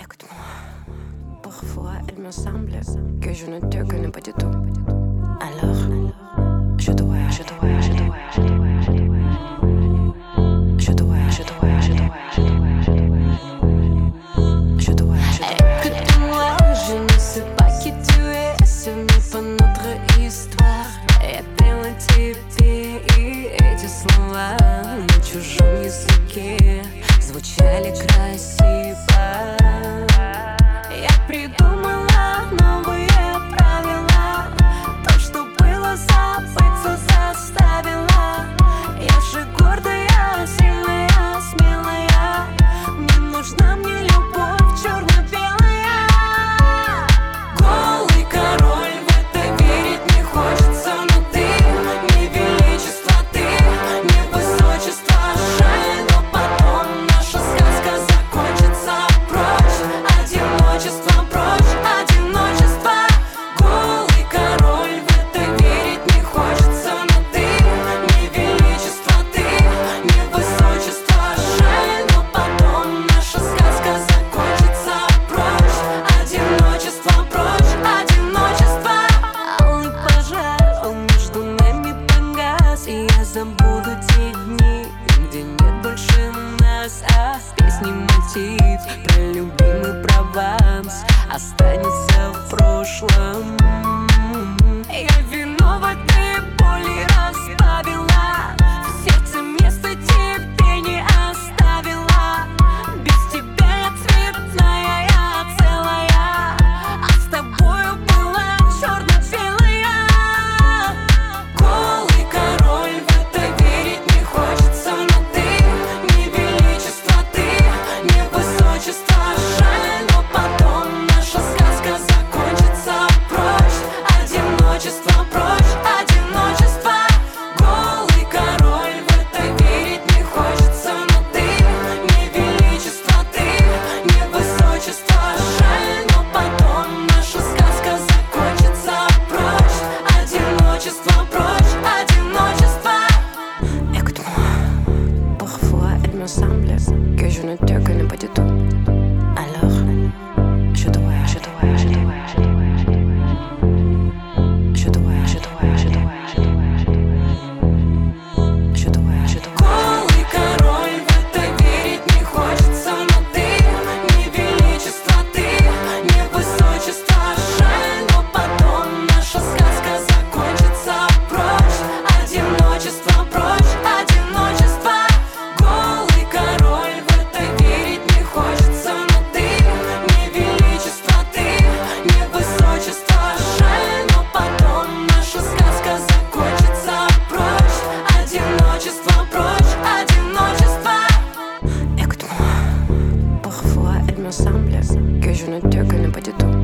Écoute-moi, parfois il me semble que je ne te connais pas du tout. Alors, je dois, je dois, je dois, je dois. Je dois, je dois, je dois, je dois. слова на чужом языке звучали красиво. Нас, а в песне мотив про любимый Прованс останется в прошлом. одиночество, prочь, одиночество Écoute-moi, parfois il me semble que je ne te connais pas du tout. Одиночество, прочь, одиночество. Голый король, в это верить не хочется Но ты не величество, ты не высочество. Жаль, но потом наша сказка закончится. Прочь, одиночество, прочь, одиночество. Écoute-moi, parfois il me semble que je ne te connais pas du tout.